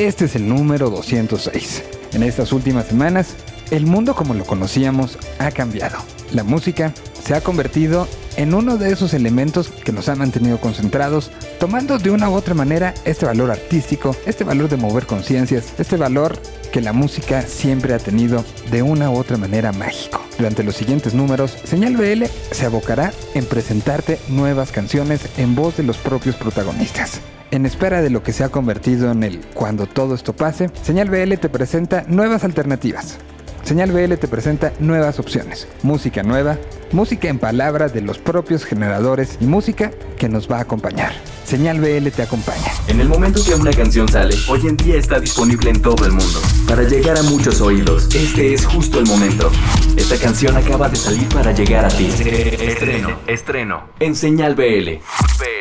Este es el número 206. En estas últimas semanas, el mundo como lo conocíamos ha cambiado. La música se ha convertido en uno de esos elementos que nos han mantenido concentrados, tomando de una u otra manera este valor artístico, este valor de mover conciencias, este valor que la música siempre ha tenido de una u otra manera mágico. Durante los siguientes números, Señal BL se abocará en presentarte nuevas canciones en voz de los propios protagonistas. En espera de lo que se ha convertido en el cuando todo esto pase, Señal BL te presenta nuevas alternativas. Señal BL te presenta nuevas opciones, música nueva, música en palabras de los propios generadores y música que nos va a acompañar. Señal BL te acompaña. En el momento que una canción sale, hoy en día está disponible en todo el mundo. Para llegar a muchos oídos, este es justo el momento. Esta canción acaba de salir para llegar a ti. Estreno, estreno, en Señal BL.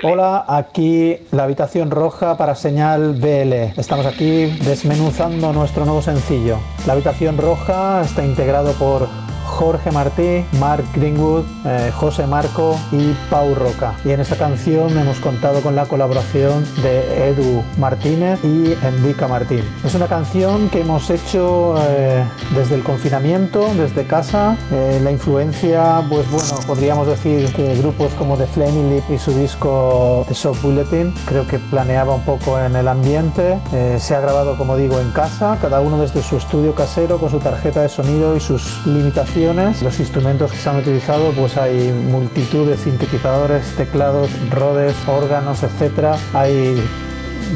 Hola, aquí la habitación roja para señal BL. Estamos aquí desmenuzando nuestro nuevo sencillo. La habitación roja está integrado por Jorge Martí, Mark Greenwood, eh, José Marco y Pau Roca. Y en esta canción hemos contado con la colaboración de Edu Martínez y Endica Martín. Es una canción que hemos hecho eh, desde el confinamiento, desde casa. Eh, la influencia, pues bueno, podríamos decir que grupos como The Flaming Lip y su disco The Soft Bulletin, creo que planeaba un poco en el ambiente. se ha grabado, como digo, en casa, cada uno desde su estudio casero con su tarjeta de sonido y sus limitaciones los instrumentos que se han utilizado, pues hay multitud de sintetizadores, teclados, rodes, órganos, etc. Hay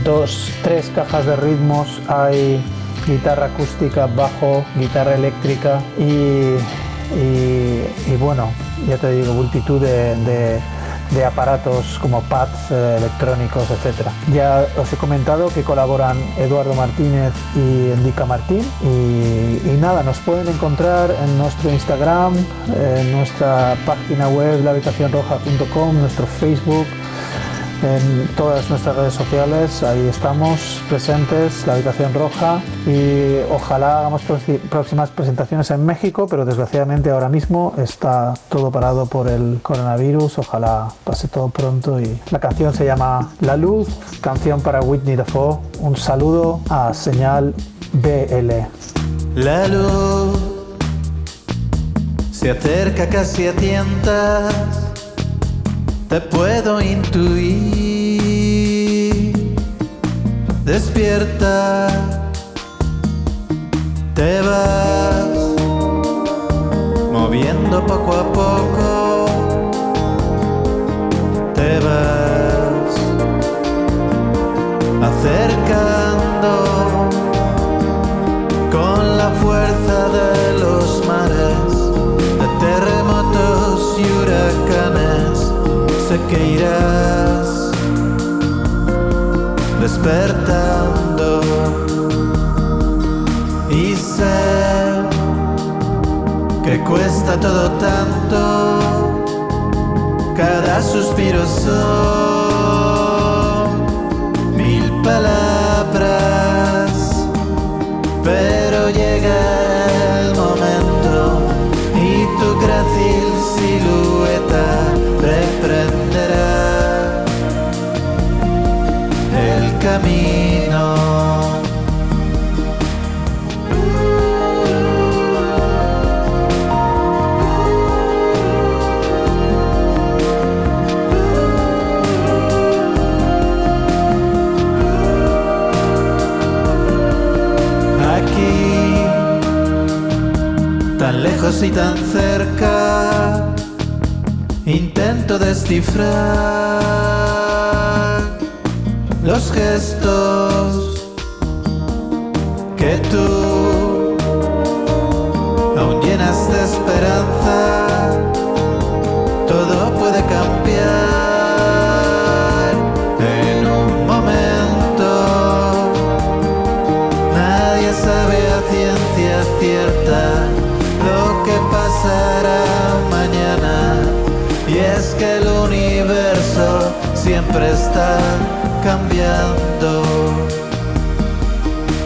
dos, tres cajas de ritmos, hay guitarra acústica, bajo, guitarra eléctrica y, bueno, ya te digo, multitud de aparatos como pads eh, electrónicos, etc. Ya os he comentado que colaboran Eduardo Martínez y Endica Martín y, nada, nos pueden encontrar en nuestro Instagram, en nuestra página web lahabitacionroja.com, nuestro Facebook, en todas nuestras redes sociales, ahí estamos presentes, la habitación roja y ojalá hagamos próximas presentaciones en México, pero desgraciadamente ahora mismo está todo parado por el coronavirus, ojalá pase todo pronto y la canción se llama La Luz, canción para Whitney Dafoe, un saludo a Señal BL. La luz se acerca casi a tientas te puedo intuir. Despierta, te vas moviendo poco a poco. Te vas acercando con la fuerza de irás despertando y sé que cuesta todo tanto, cada suspiro son mil palabras, y tan cerca Intento descifrar los gestos que tú aún llenas de esperanza. Siempre está cambiando.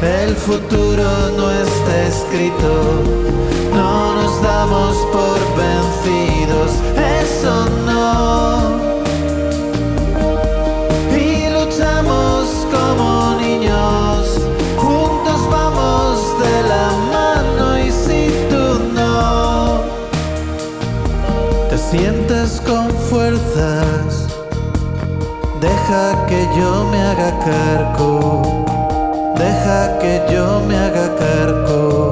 El futuro no está escrito, no nos damos por vencidos, eso no. Y luchamos como niños, juntos vamos de la mano y si tú no te sientes con fuerzas, deja que yo me haga cargo. Deja que yo me haga cargo,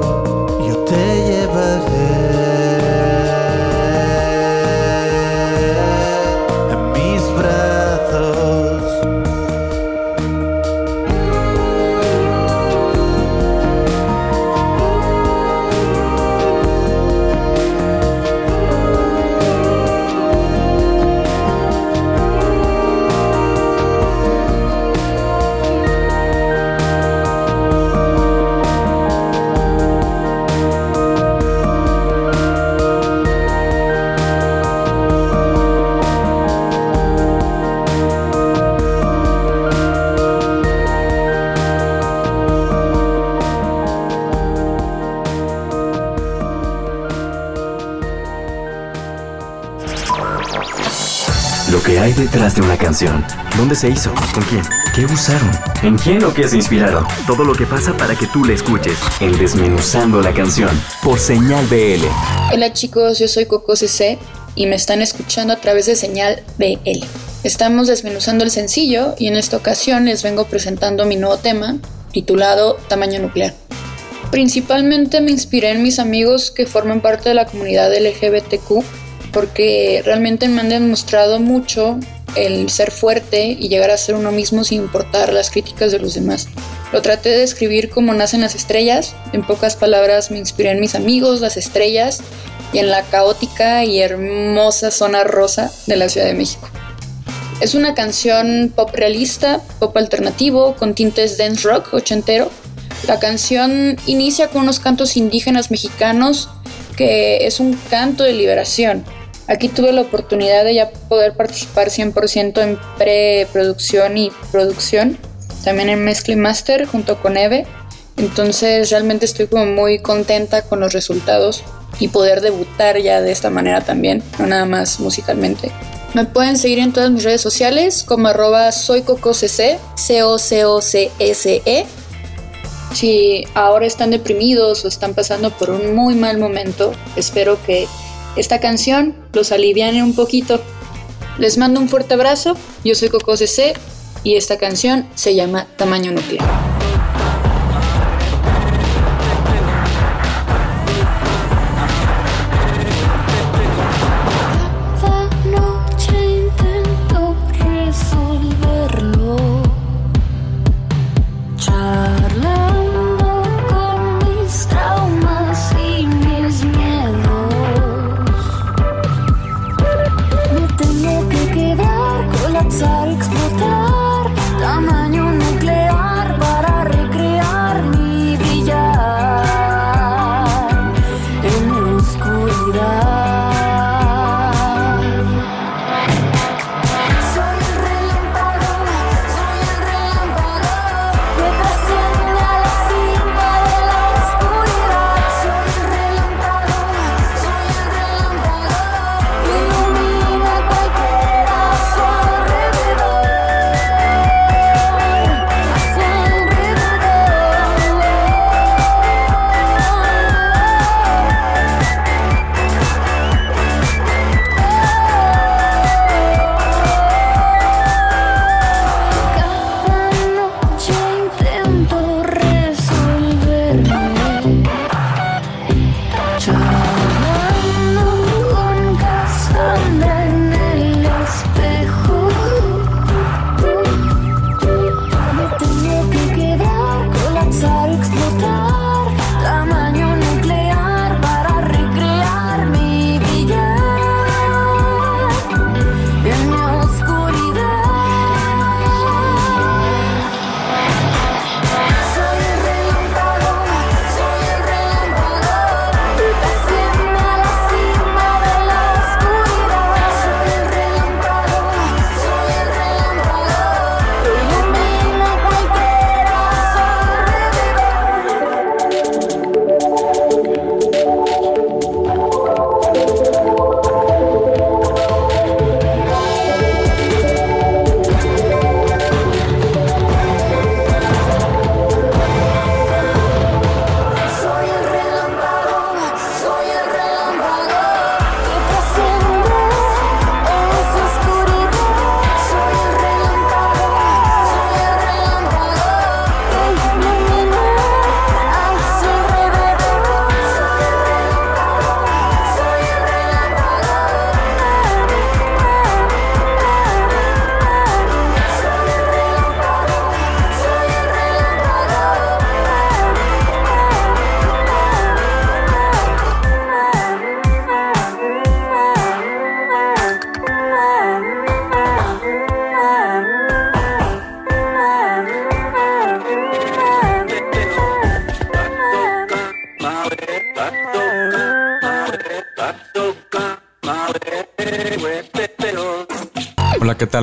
de una canción. ¿Dónde se hizo? ¿Con quién? ¿Qué usaron? ¿En quién o qué se inspiraron? Todo lo que pasa para que tú la escuches. En Desmenuzando la canción. Por Señal BL. Hola chicos, yo soy Coco CC y me están escuchando a través de Señal BL. Estamos desmenuzando el sencillo y en esta ocasión les vengo presentando mi nuevo tema titulado Tamaño Nuclear. Principalmente me inspiré en mis amigos que forman parte de la comunidad LGBTQ porque realmente me han demostrado mucho el ser fuerte y llegar a ser uno mismo sin importar las críticas de los demás. Lo traté de escribir como nacen las estrellas, en pocas palabras me inspiré en mis amigos, las estrellas y en la caótica y hermosa zona rosa de la Ciudad de México. Es una canción pop realista, pop alternativo, con tintes dance rock ochentero. La canción inicia con unos cantos indígenas mexicanos que es un canto de liberación. Aquí tuve la oportunidad de ya poder participar 100% en preproducción y producción, también en mezcla y master junto con Eve. Entonces realmente estoy como muy contenta con los resultados y poder debutar ya de esta manera también, no nada más musicalmente. Me pueden seguir en todas mis redes sociales como arroba soycococc, C-O-C-O-C-S-E. Si ahora están deprimidos o están pasando por un muy mal momento, espero que esta canción los aliviane un poquito. Les mando un fuerte abrazo, yo soy Coco CC y esta canción se llama Tamaño Nuclear.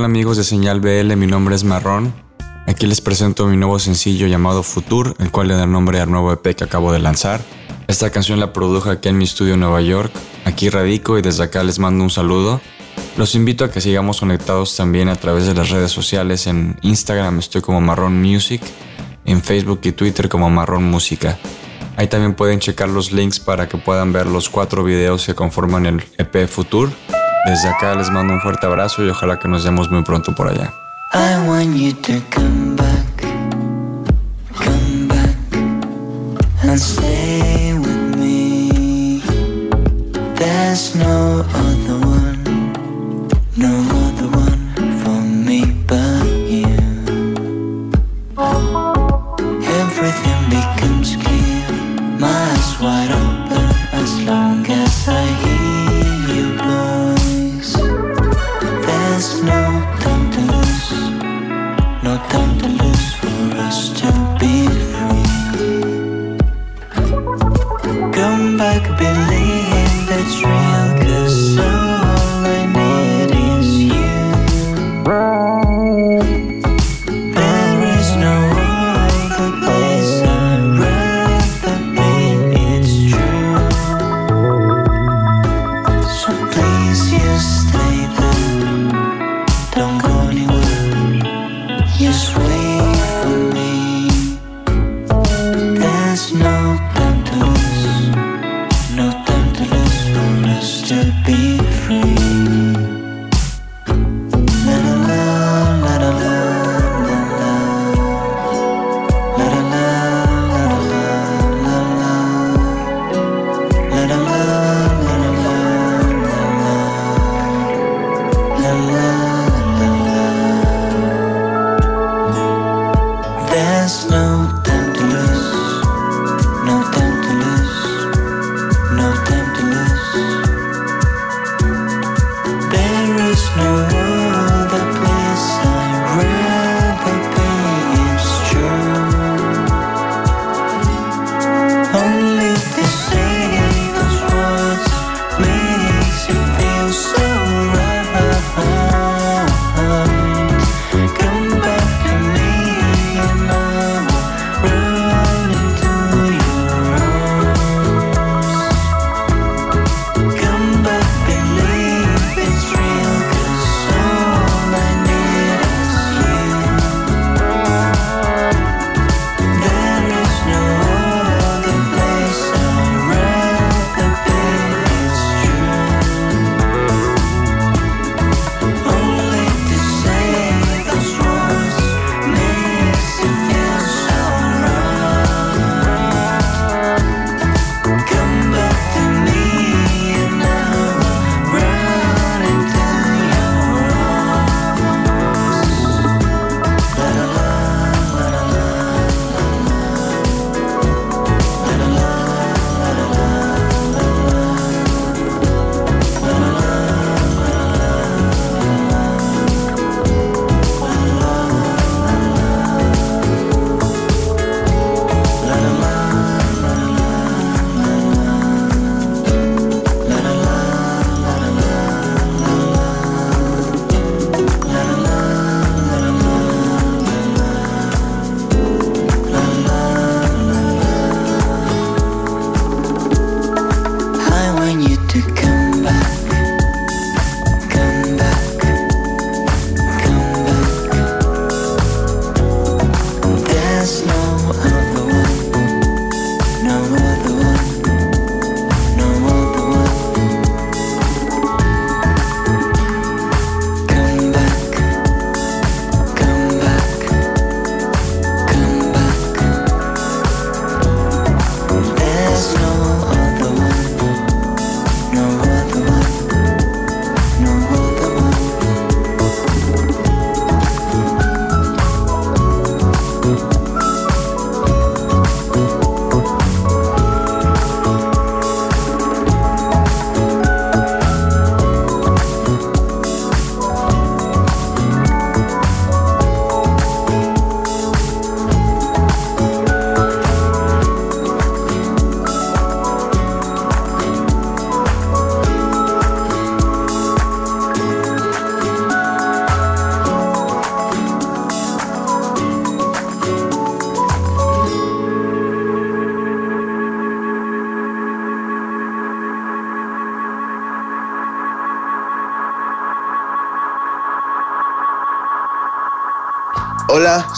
Amigos de Señal BL? Mi nombre es Marrón. Aquí les presento mi nuevo sencillo llamado Futur, el cual le da nombre al nuevo EP que acabo de lanzar. Esta canción la produjo aquí en mi estudio en Nueva York. Aquí radico y desde acá les mando un saludo. Los invito a que sigamos conectados también a través de las redes sociales. En Instagram estoy como Marrón Music, en Facebook y Twitter como Marrón Música. Ahí también pueden checar los links para que puedan ver los cuatro videos que conforman el EP Futur. Desde acá les mando un fuerte abrazo y ojalá que nos vemos muy pronto por allá.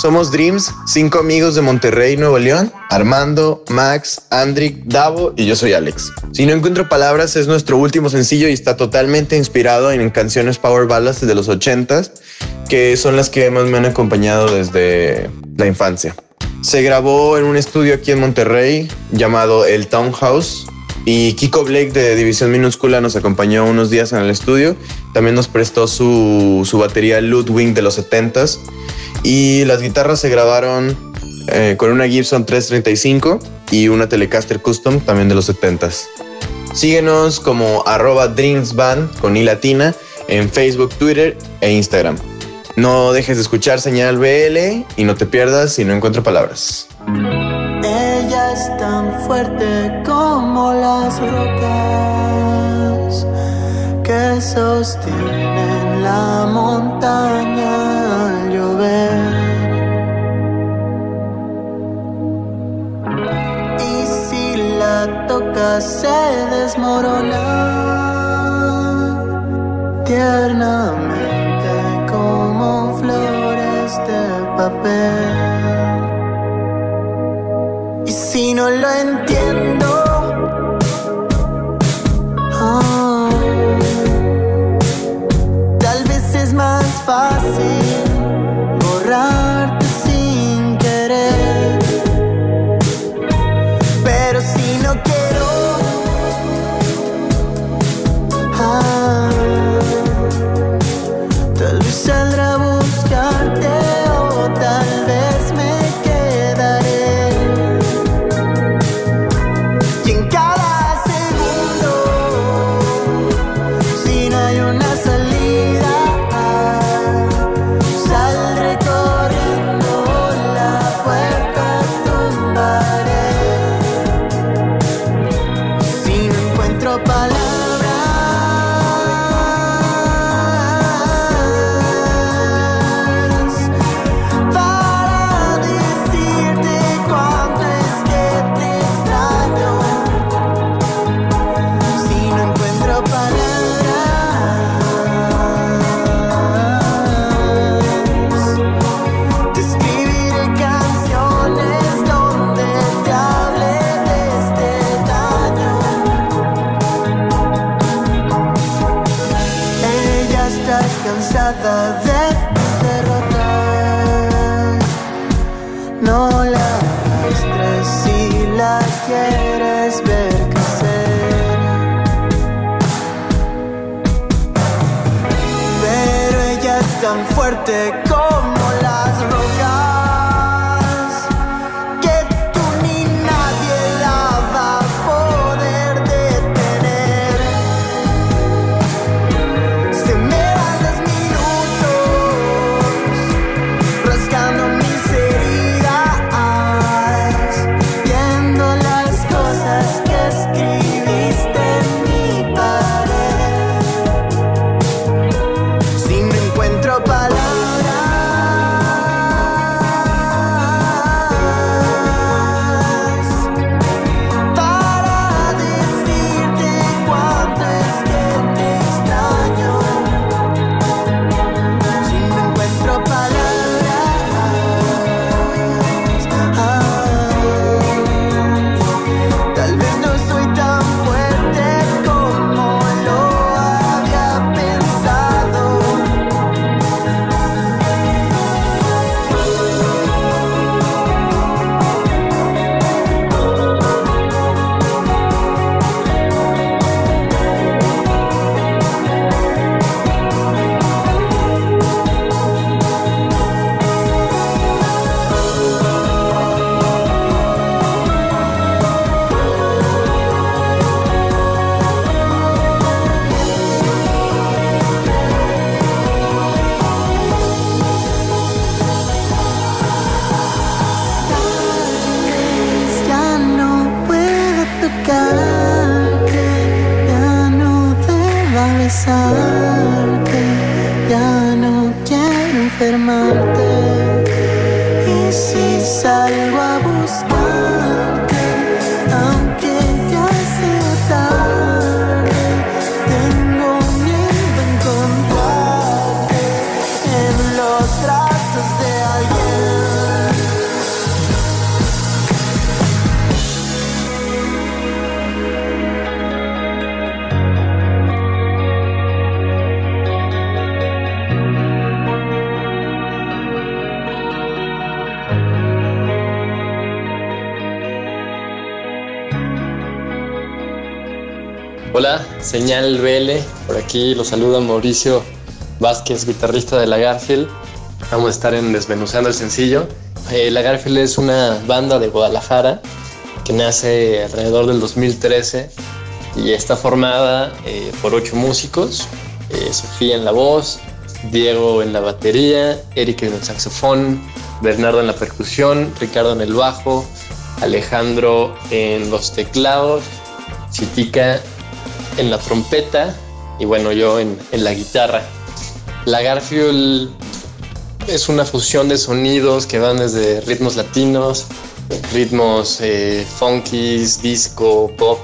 Somos Dreams, cinco amigos de Monterrey, Nuevo León. Armando, Max, Andrick, Davo y yo soy Alex. Si no encuentro palabras es nuestro último sencillo y está totalmente inspirado en canciones power ballads de los 80s, que son las que más me han acompañado desde la infancia. Se grabó en un estudio aquí en Monterrey llamado El Townhouse y Kiko Blake de División Minúscula nos acompañó unos días en el estudio. También nos prestó su, su batería Ludwig de los 70s y las guitarras se grabaron eh, con una Gibson 335 y una Telecaster Custom también de los 70s. Síguenos como arroba dreamsband con i latina en Facebook, Twitter e Instagram. No dejes de escuchar señal BL y no te pierdas si no encuentro palabras. Ella es tan fuerte como las rocas que sostienen la montaña tocas se desmorona tiernamente como flores de papel. Y si no lo entiendo, ah, tal vez es más fácil No la muestres si la quieres ver crecer. Pero ella es tan fuerte Y si salgo a buscarte, aunque Hola, señal BL. Por aquí los saluda Mauricio Vázquez, guitarrista de La Garfield. Vamos a estar en Desmenuzando el sencillo. Eh, La Garfield es una banda de Guadalajara que nace alrededor del 2013 y está formada eh, por ocho músicos. Eh, Sofía en la voz, Diego en la batería, Eric en el saxofón, Bernardo en la percusión, Ricardo en el bajo, Alejandro en los teclados, Chitica en la trompeta y bueno, yo en, en la guitarra. La Garfield es una fusión de sonidos que van desde ritmos latinos, ritmos eh, funkies, disco, pop.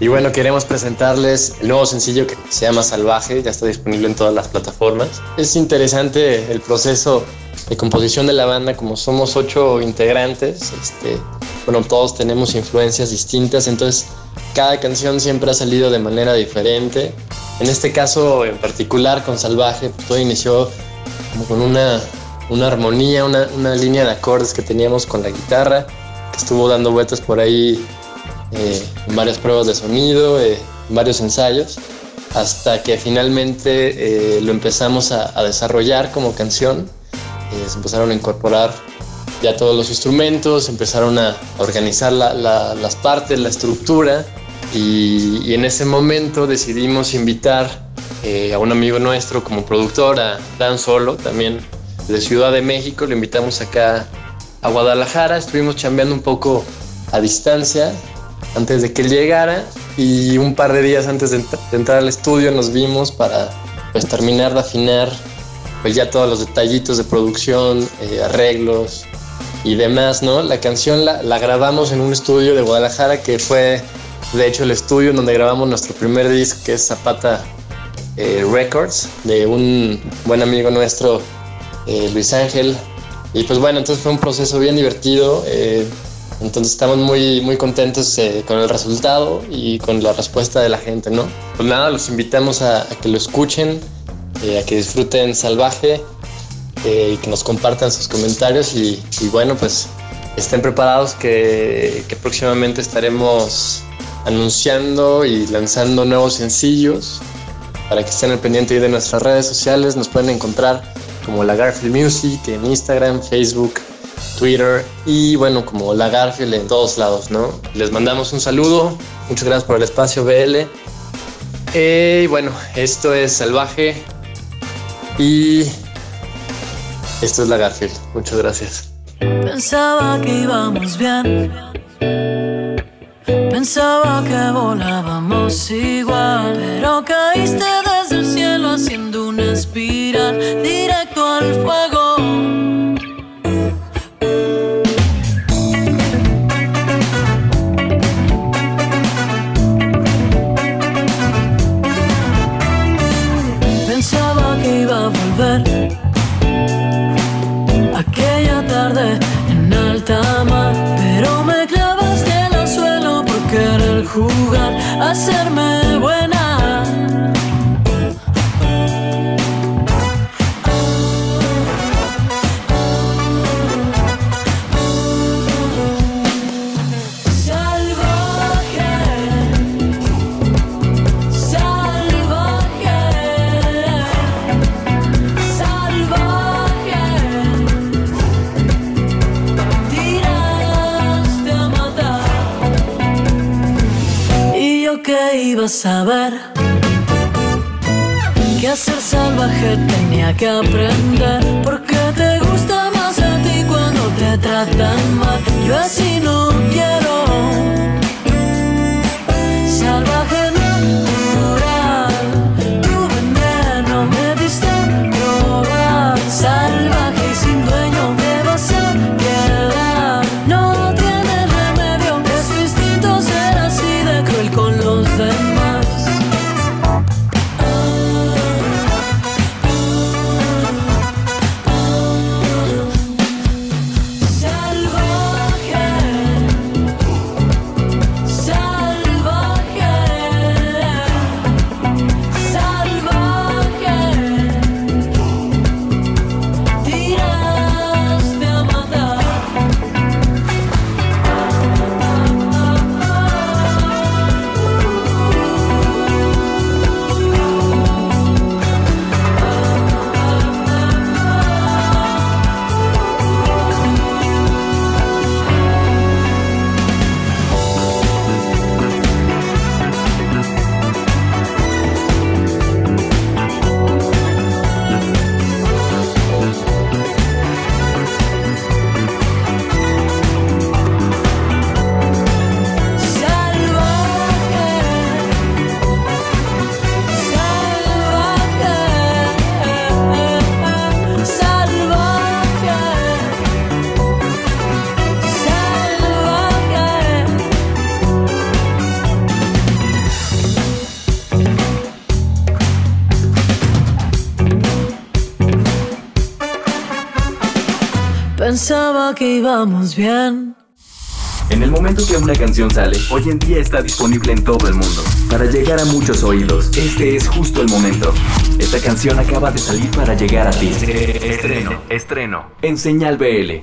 Y bueno, queremos presentarles el nuevo sencillo que se llama Salvaje, ya está disponible en todas las plataformas. Es interesante el proceso de composición de la banda, como somos ocho integrantes, este, bueno, todos tenemos influencias distintas, entonces cada canción siempre ha salido de manera diferente. En este caso en particular con Salvaje, todo inició como con una, una armonía, una, una, línea de acordes que teníamos con la guitarra, que estuvo dando vueltas por ahí eh, en varias pruebas de sonido, eh, en varios ensayos, hasta que finalmente eh, lo empezamos a, a, desarrollar como canción. Eh, se empezaron a incorporar ya todos los instrumentos, empezaron a organizar la, la, las partes, la estructura, y, y, en ese momento decidimos invitar eh, a un amigo nuestro como productor, a Dan Solo, también de Ciudad de México, lo invitamos acá a Guadalajara, estuvimos chambeando un poco a distancia antes de que él llegara y un par de días antes de, ent de entrar al estudio nos vimos para pues, terminar de afinar pues ya todos los detallitos de producción, eh, arreglos y demás, ¿no? La canción la, la grabamos en un estudio de Guadalajara que fue de hecho el estudio en donde grabamos nuestro primer disco que es Zapata eh, Records de un buen amigo nuestro eh, Luis Ángel y pues bueno entonces fue un proceso bien divertido eh, entonces estamos muy muy contentos eh, con el resultado y con la respuesta de la gente no pues nada los invitamos a, a que lo escuchen eh, a que disfruten Salvaje y que nos compartan sus comentarios y, bueno pues estén preparados que, que próximamente estaremos anunciando y lanzando nuevos sencillos para que estén al pendiente de nuestras redes sociales. Nos pueden encontrar como La Garfield Music en Instagram, Facebook, Twitter y bueno, como La Garfield en todos lados, ¿no? Les mandamos un saludo, muchas gracias por el espacio BL. Eh, y bueno, esto es Salvaje y esto es La Garfield. Muchas gracias. Pensaba que íbamos bien. Pensaba que volábamos igual, pero caíste desde el cielo haciendo una espiral directo al fuego. Pensaba que iba a volver jugar, hacerme buena. Yo que iba a saber Que hacer salvaje tenía que aprender. Porque te gusta más a ti cuando te tratan mal. Yo así no quiero Salvaje que íbamos bien. En el momento que una canción sale, hoy en día está disponible en todo el mundo. Para llegar a muchos oídos, este es justo el momento. Esta canción acaba de salir para llegar a ti. Estreno, estreno, en Señal BL.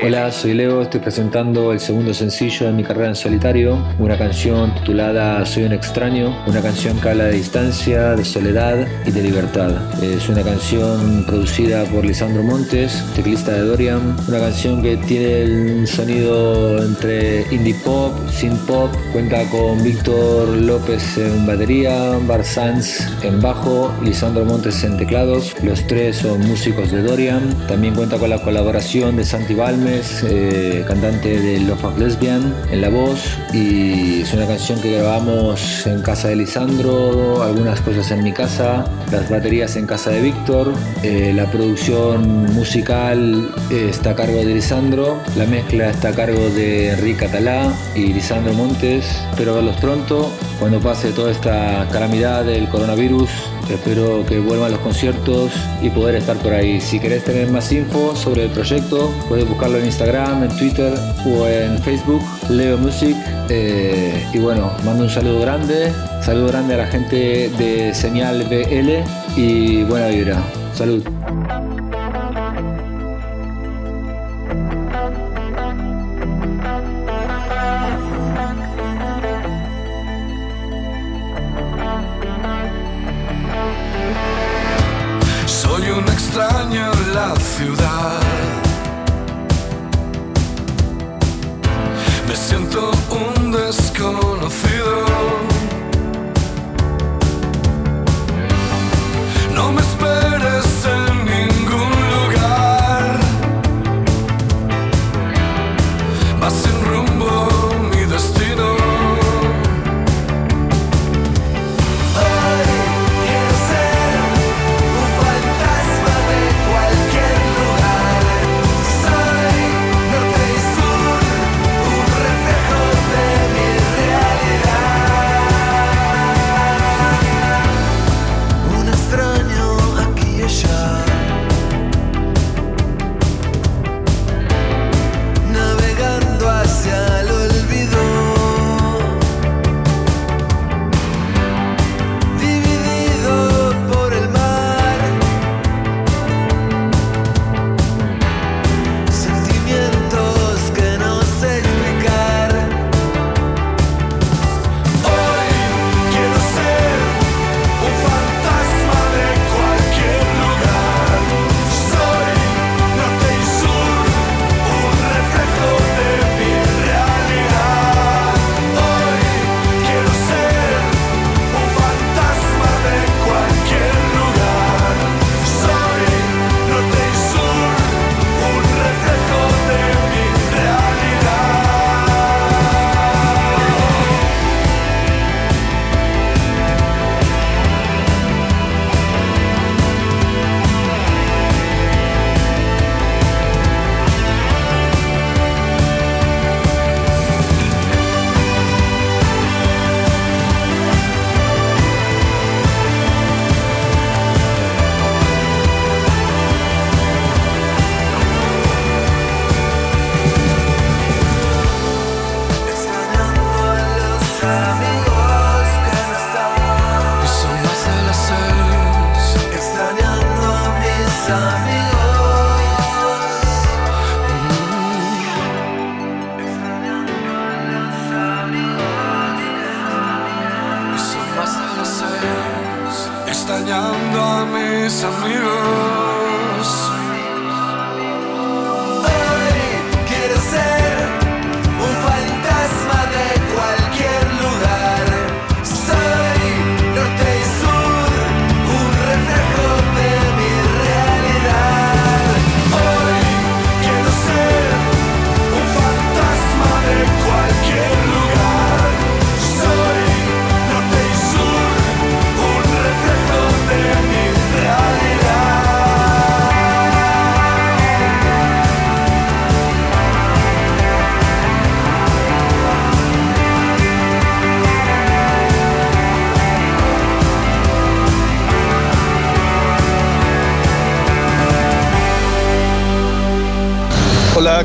Hola, soy Leo, estoy presentando el segundo sencillo de mi carrera en solitario, una canción titulada Soy un extraño, una canción que habla de distancia, de soledad y de libertad. Es una canción producida por Lisandro Montes, teclista de Dorian, una canción que tiene el sonido entre indie pop, synth pop, cuenta con Víctor López en batería, Bar Sanz en bajo, Lisandro Montes en teclados, los tres son músicos de Dorian, también cuenta con la colaboración de Santi Eh, cantante de Love of Lesbian, en la voz y es una canción que grabamos en casa de Lisandro, algunas cosas en mi casa, las baterías en casa de Víctor, eh, la producción musical eh, está a cargo de Lisandro, la mezcla está a cargo de Enrique Catalá y Lisandro Montes. Espero verlos pronto, cuando pase toda esta calamidad del coronavirus. Espero que vuelvan los conciertos y poder estar por ahí. Si querés tener más info sobre el proyecto, puedes buscarlo en Instagram, en Twitter o en Facebook, Leo Music. Eh, y bueno, mando un saludo grande, saludo grande a la gente de Señal BL y buena vibra. Salud. La ciudad. Me siento un desconocido.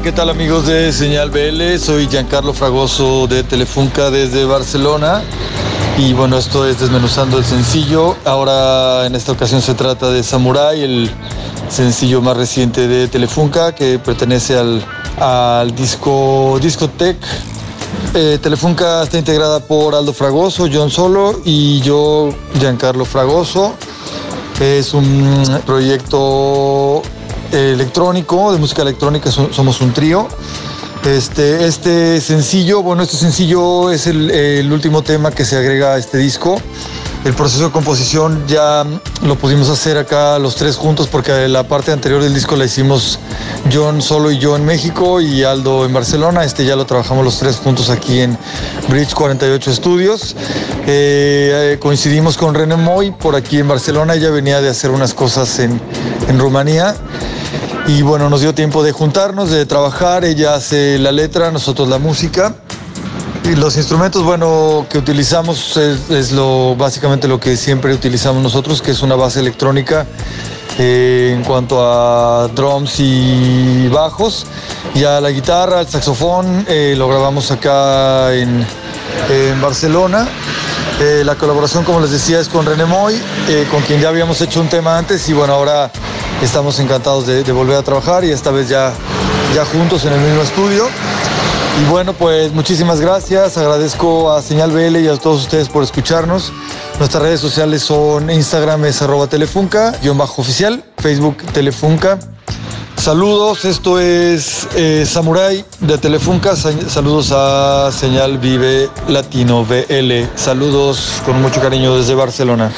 ¿Qué tal amigos de Señal BL? Soy Giancarlo Fragoso de Telefunca desde Barcelona. Y bueno, esto es Desmenuzando el Sencillo. Ahora en esta ocasión se trata de Samurai, el sencillo más reciente de Telefunca que pertenece al, al disco Discotech. Eh, Telefunca está integrada por Aldo Fragoso, John Solo y yo, Giancarlo Fragoso. Es un proyecto electrónico, de música electrónica, so- somos un trío. Este, este sencillo, bueno, este sencillo es el, último tema que se agrega a este disco. El proceso de composición ya lo pudimos hacer acá los tres juntos porque la parte anterior del disco la hicimos John solo y yo en México y Aldo en Barcelona. Este ya lo trabajamos los tres juntos aquí en Bridge 48 Studios. Eh, coincidimos con René Moy por aquí en Barcelona. Ella venía de hacer unas cosas en, en Rumanía. Y bueno, nos dio tiempo de juntarnos, de trabajar. Ella hace la letra, nosotros la música. Y los instrumentos, bueno, que utilizamos es, lo, básicamente lo que siempre utilizamos nosotros, que es una base electrónica eh, en cuanto a drums y bajos. Ya la guitarra, el saxofón, eh, lo grabamos acá en, en Barcelona. Eh, la colaboración, como les decía, es con René Moy, con quien ya habíamos hecho un tema antes y bueno, ahora estamos encantados de, volver a trabajar y esta vez ya, ya juntos en el mismo estudio. Y bueno, pues muchísimas gracias. Agradezco a Señal BL y a todos ustedes por escucharnos. Nuestras redes sociales son Instagram es arroba telefunca, guion bajo oficial, Facebook telefunca. Saludos, esto es eh, Samurai de Telefunca. Sa- Saludos a Señal Vive Latino BL. Saludos con mucho cariño desde Barcelona.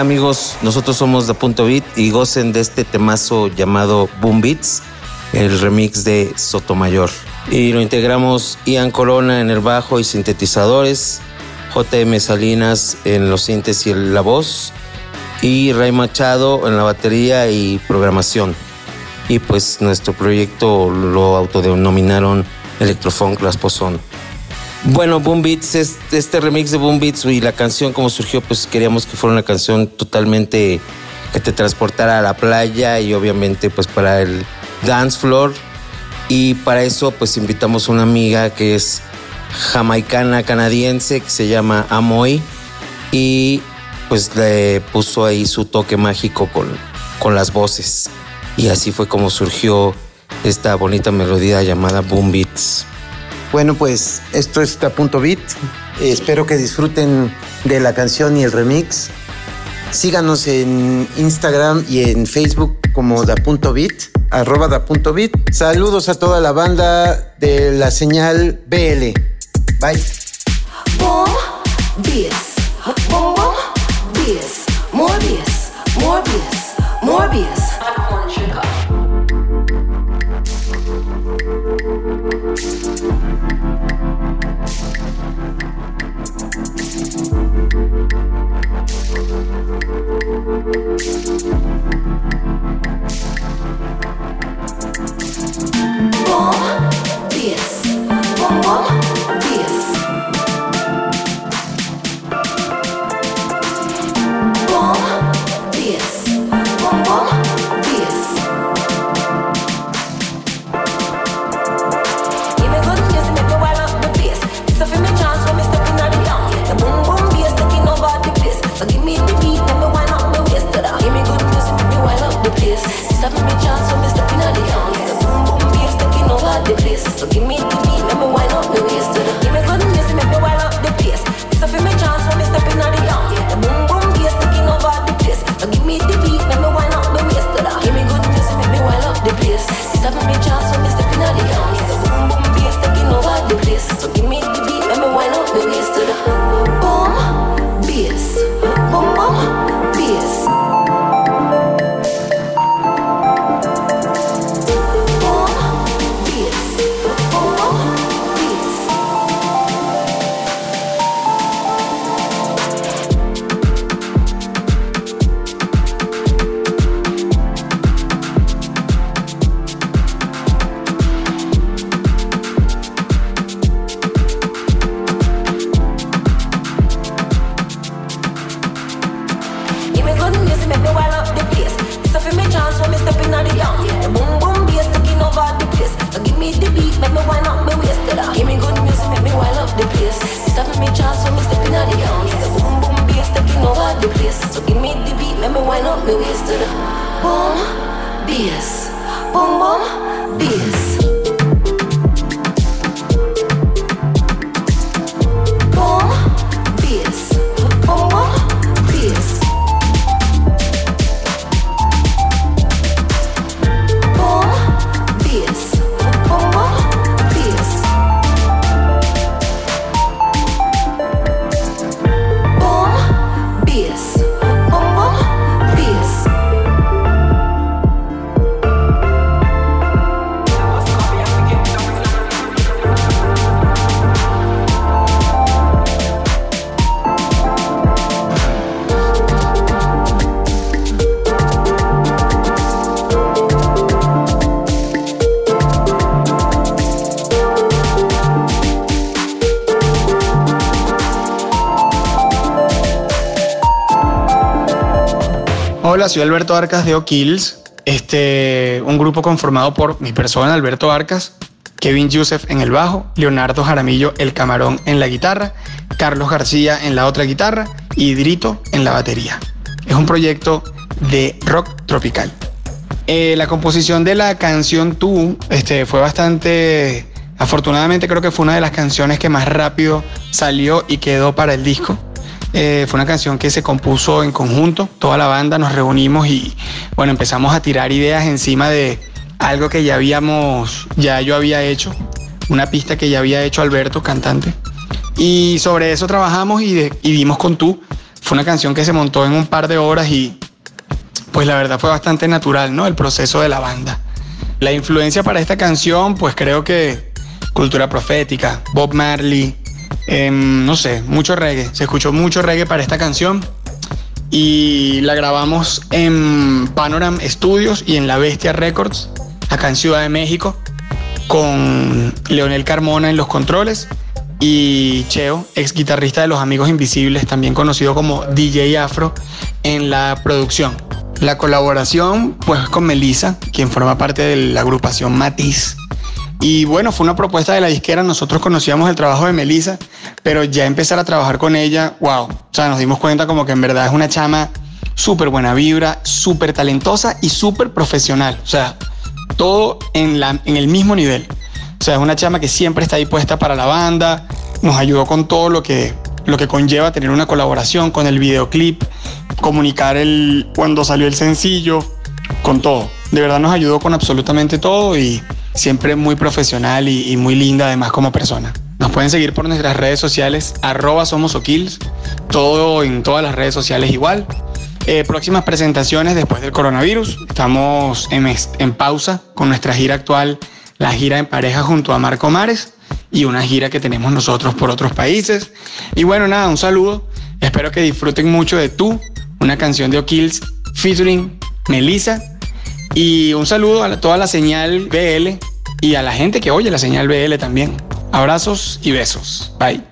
Amigos, nosotros somos de Punto Beat y gocen de este temazo llamado Boom Beats, el remix de Sotomayor. Y lo integramos Ian Corona en el bajo y sintetizadores, JM Salinas en los sintes y la voz, y Ray Machado en la batería y programación. Y pues nuestro proyecto lo autodenominaron Electrofunk Las Pozón. Bueno, Boom Beats, es- este remix de Boom Beats y la canción como surgió, pues queríamos que fuera una canción totalmente que te transportara a la playa y obviamente pues para el dance floor. Y para eso pues invitamos a una amiga que es jamaicana canadiense que se llama Amoy y pues le puso ahí su toque mágico con, con las voces. Y así fue como surgió esta bonita melodía llamada Boom Beats. Bueno, pues esto es Da Punto Beat. Eh, espero que disfruten de la canción y el remix. Síganos en Instagram y en Facebook como Da Punto Beat, arroba Da Punto Beat. Saludos a toda la banda de la señal BL. Bye. Boom, beats. Boom, Alberto Arcas de O'Kills, este, un grupo conformado por mi persona, Alberto Arcas, Kevin Yusef en el bajo, Leonardo Jaramillo el camarón en la guitarra, Carlos García en la otra guitarra y Drito en la batería. Es un proyecto de rock tropical. Eh, la composición de la canción Tú este, fue bastante... Afortunadamente creo que fue una de las canciones que más rápido salió y quedó para el disco. Eh, fue una canción que se compuso en conjunto, toda la banda nos reunimos y bueno, empezamos a tirar ideas encima de algo que ya habíamos, ya yo había hecho, una pista que ya había hecho Alberto, cantante. Y sobre eso trabajamos y, de- dimos con tú. Fue una canción que se montó en un par de horas y pues la verdad fue bastante natural, ¿no? El proceso de la banda. La influencia para esta canción, pues creo que cultura profética, Bob Marley, em, no sé, mucho reggae. Se escuchó mucho reggae para esta canción y la grabamos en Panoram Studios y en La Bestia Records, acá en Ciudad de México, con Leonel Carmona en los controles y Cheo, ex guitarrista de Los Amigos Invisibles, también conocido como DJ Afro, en la producción. La colaboración, pues, con Melissa, quien forma parte de la agrupación Matiz. Y bueno, fue una propuesta de la disquera. Nosotros conocíamos el trabajo de Melissa, pero ya empezar a trabajar con ella, wow. O sea, nos dimos cuenta como que en verdad es una chama súper buena vibra, súper talentosa y súper profesional. O sea, todo en, la, en el mismo nivel. O sea, es una chama que siempre está dispuesta para la banda, nos ayudó con todo lo que, lo que conlleva tener una colaboración con el videoclip, comunicar el, cuando salió el sencillo, con todo. De verdad nos ayudó con absolutamente todo y siempre muy profesional y, muy linda además como persona. Nos pueden seguir por nuestras redes sociales, arroba somos O'Kills, todo en todas las redes sociales igual. Eh, próximas presentaciones después del coronavirus. Estamos en, en pausa con nuestra gira actual, la gira en pareja junto a Marco Mares y una gira que tenemos nosotros por otros países. Y bueno, nada, un saludo. Espero que disfruten mucho de Tú, una canción de O'Kills featuring Melissa. Y un saludo a toda la señal BL y a la gente que oye la señal BL también. Abrazos y besos. Bye.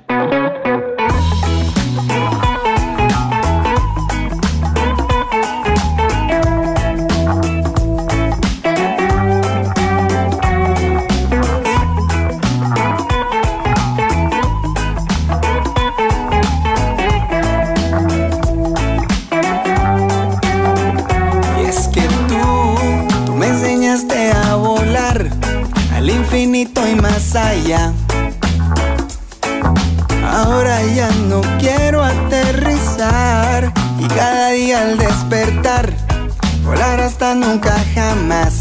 Mass.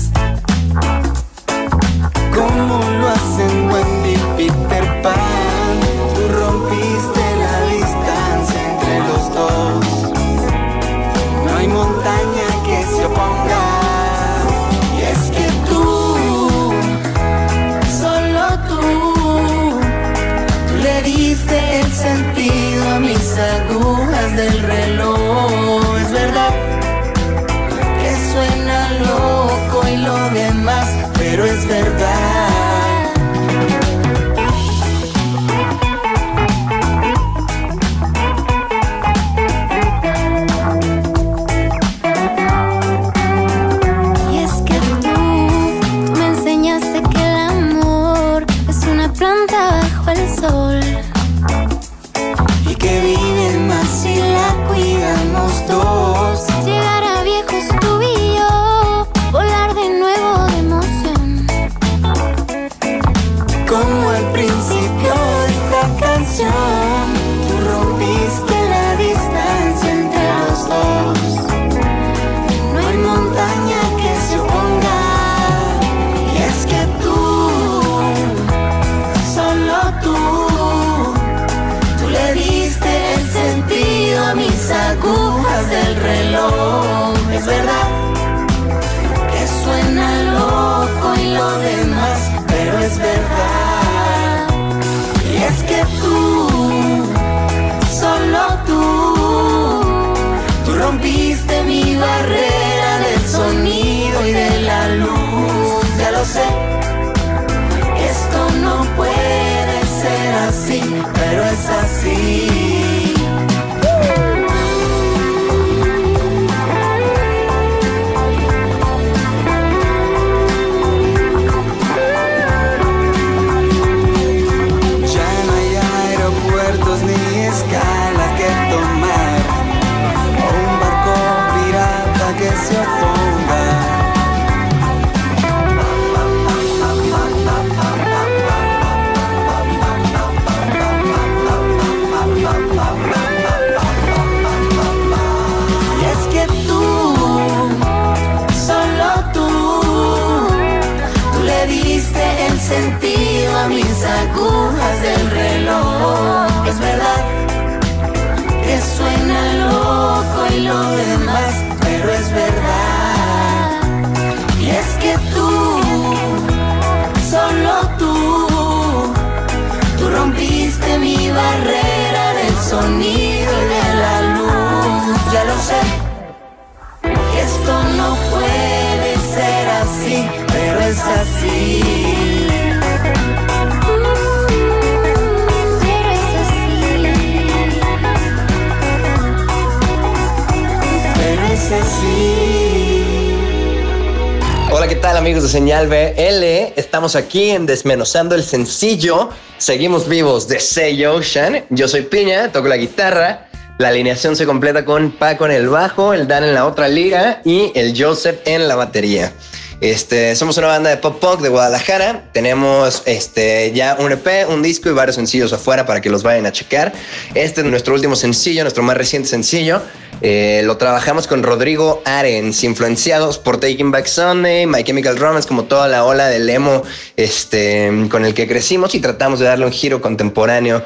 De Señal BL? Estamos aquí en Desmenuzando el Sencillo. Seguimos vivos de Say Ocean. Yo soy Piña, toco la guitarra. La alineación se completa con Paco en el bajo, el Dan en la otra liga y el Joseph en la batería. Este, somos una banda de pop punk de Guadalajara. Tenemos este, ya un EP, un disco y varios sencillos afuera para que los vayan a checar. Este es nuestro último sencillo, nuestro más reciente sencillo. Eh, lo trabajamos con Rodrigo Arens, influenciados por Taking Back Sunday, My Chemical Romance, como toda la ola del emo este, con el que crecimos y tratamos de darle un giro contemporáneo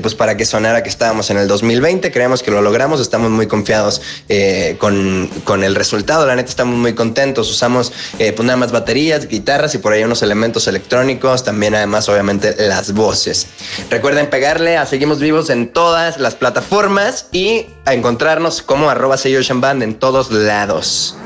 pues para que sonara que estábamos en el 2020. Creemos que lo logramos, estamos muy confiados eh, con, con el resultado. La neta, estamos muy contentos. Usamos eh, nada más baterías, guitarras y por ahí unos elementos electrónicos. También, además, obviamente, las voces. Recuerden pegarle a Seguimos Vivos en todas las plataformas y a encontrarnos como arroba Band en todos lados.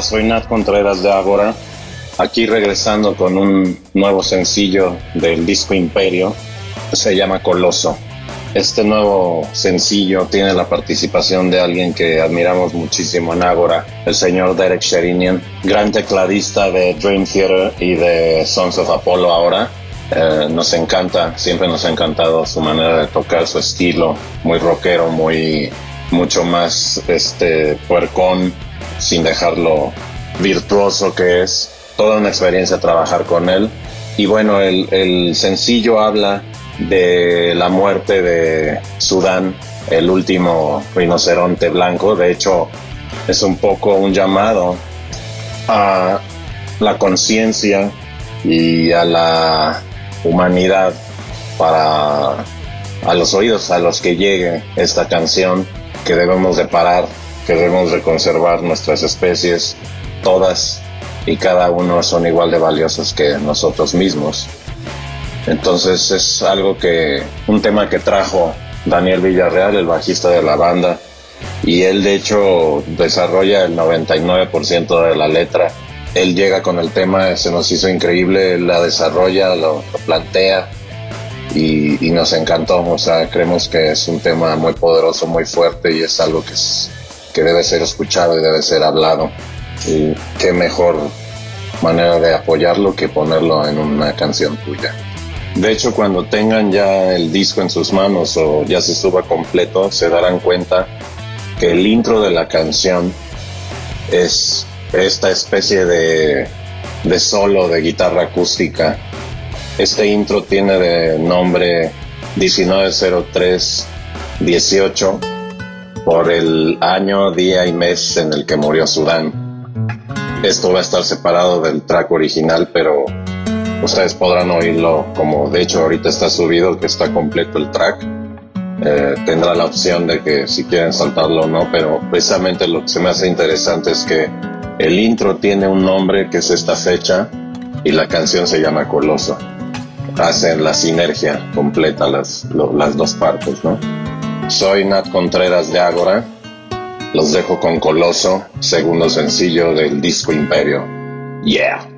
Soy Nat Contreras de Ágora, aquí regresando con un nuevo sencillo del disco Imperio, se llama Coloso. Este nuevo sencillo tiene la participación de alguien que admiramos muchísimo en Ágora, el señor Derek Sherinian, gran tecladista de Dream Theater y de Sons of Apollo ahora. Eh, nos encanta, siempre nos ha encantado su manera de tocar, su estilo, muy rockero, muy mucho más este puercón, sin dejarlo virtuoso que es. Toda una experiencia trabajar con él. Y bueno, el, sencillo habla de la muerte de Sudán, el último rinoceronte blanco. De hecho, es un poco un llamado a la conciencia y a la humanidad para a los oídos a los que llegue esta canción que debemos de parar, que debemos de conservar nuestras especies, todas y cada uno son igual de valiosos que nosotros mismos. Entonces es algo que, un tema que trajo Daniel Villarreal, el bajista de la banda, y él de hecho desarrolla el 99% de la letra. Él llega con el tema, se nos hizo increíble, la desarrolla, lo, lo plantea y, y, nos encantó. O sea, creemos que es un tema muy poderoso, muy fuerte y es algo que, es, que debe ser escuchado y debe ser hablado. Y qué mejor manera de apoyarlo que ponerlo en una canción tuya. De hecho, cuando tengan ya el disco en sus manos o ya se suba completo, se darán cuenta que el intro de la canción es esta especie de, de solo de guitarra acústica. Este intro tiene de nombre 1903-18 por el año, día y mes en el que murió Sudán. Esto va a estar separado del track original, pero ustedes podrán oírlo como de hecho ahorita está subido, que está completo el track. Eh, tendrá la opción de que si quieren saltarlo o no, pero precisamente lo que se me hace interesante es que el intro tiene un nombre que es esta fecha y la canción se llama Coloso. Hacen la sinergia completa las, lo, las dos partes, ¿no? Soy Nat Contreras de Ágora. Los dejo con Coloso, segundo sencillo del disco Imperio. Yeah.